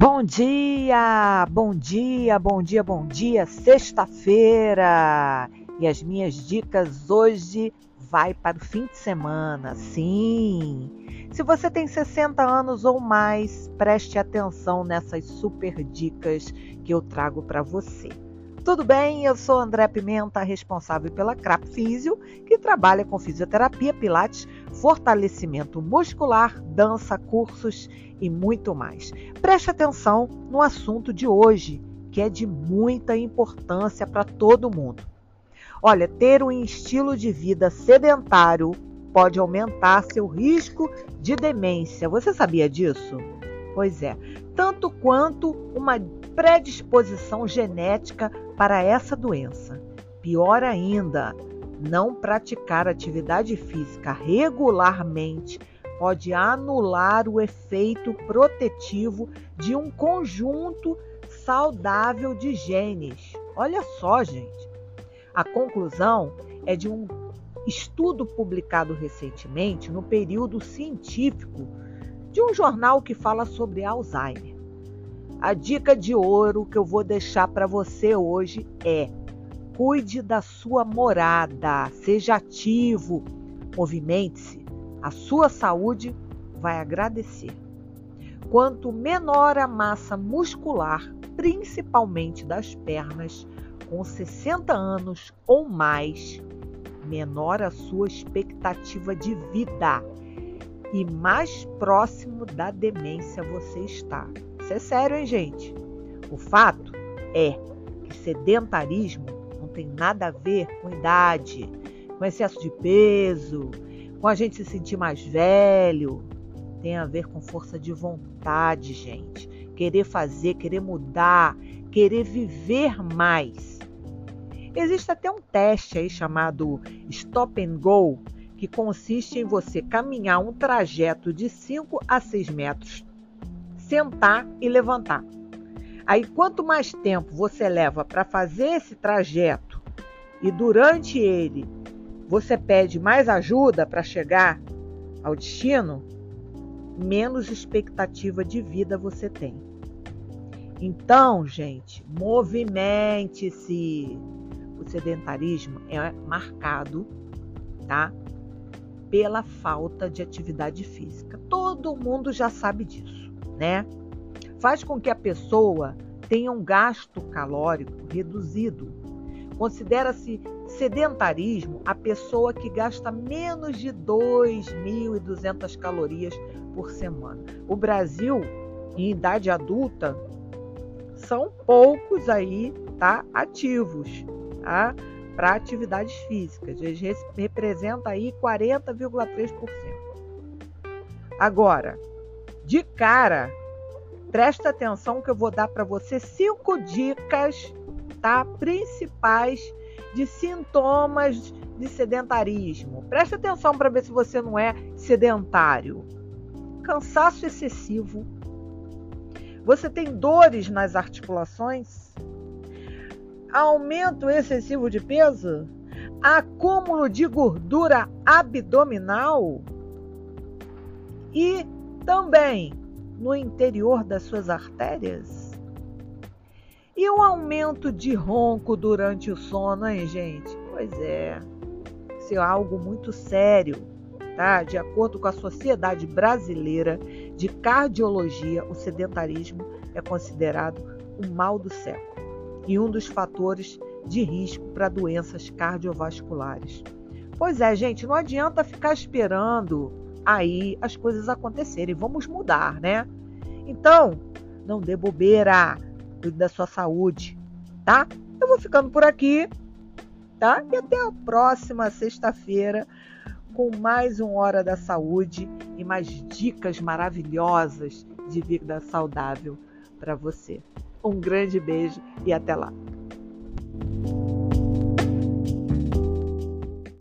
Bom dia, bom dia, bom dia, bom dia, sexta-feira. E as minhas dicas hoje vai para o fim de semana. Sim. Se você tem 60 anos ou mais, preste atenção nessas super dicas que eu trago para você. Tudo bem? Eu sou André Pimenta, responsável pela Crap Físio, que trabalha com fisioterapia, pilates, fortalecimento muscular, dança, cursos e muito mais. Preste atenção no assunto de hoje, que é de muita importância para todo mundo. Olha, ter um estilo de vida sedentário pode aumentar seu risco de demência. Você sabia disso? Pois é, tanto quanto uma predisposição genética para essa doença. Pior ainda, não praticar atividade física regularmente pode anular o efeito protetivo de um conjunto saudável de genes. Olha só, gente. A conclusão é de um estudo publicado recentemente no período científico de um jornal que fala sobre Alzheimer. A dica de ouro que eu vou deixar para você hoje é: cuide da sua morada, seja ativo, movimente-se. A sua saúde vai agradecer. Quanto menor a massa muscular, principalmente das pernas, com 60 anos ou mais, menor a sua expectativa de vida e mais próximo da demência você está. Isso é sério, hein, gente? O fato é que sedentarismo não tem nada a ver com idade, com excesso de peso, com a gente se sentir mais velho. Tem a ver com força de vontade, gente. Querer fazer, querer mudar, querer viver mais. Existe até um teste aí chamado Stop and Go, que consiste em você caminhar um trajeto de 5 a 6 metros, sentar e levantar. Aí, quanto mais tempo você leva para fazer esse trajeto e durante ele você pede mais ajuda para chegar ao destino, menos expectativa de vida você tem. Então, gente, movimente-se. O sedentarismo é marcado, tá? pela falta de atividade física. Todo mundo já sabe disso, né? Faz com que a pessoa tenha um gasto calórico reduzido. Considera-se sedentarismo a pessoa que gasta menos de 2.200 calorias por semana. O Brasil, em idade adulta, são poucos aí, tá, ativos, tá? para atividades físicas. Eles representam aí 40,3%. Agora, de cara, presta atenção que eu vou dar para você cinco dicas, tá? Principais de sintomas de sedentarismo. Presta atenção para ver se você não é sedentário. Cansaço excessivo. Você tem dores nas articulações? aumento excessivo de peso, acúmulo de gordura abdominal e também no interior das suas artérias. E o aumento de ronco durante o sono, hein, gente? Pois é, isso é algo muito sério, tá? De acordo com a Sociedade Brasileira de Cardiologia, o sedentarismo é considerado o mal do século e um dos fatores de risco para doenças cardiovasculares. Pois é, gente, não adianta ficar esperando aí as coisas acontecerem. Vamos mudar, né? Então, não dê bobeira, cuide da sua saúde, tá? Eu vou ficando por aqui, tá? E até a próxima sexta-feira com mais um Hora da Saúde e mais dicas maravilhosas de vida saudável para você. Um grande beijo e até lá!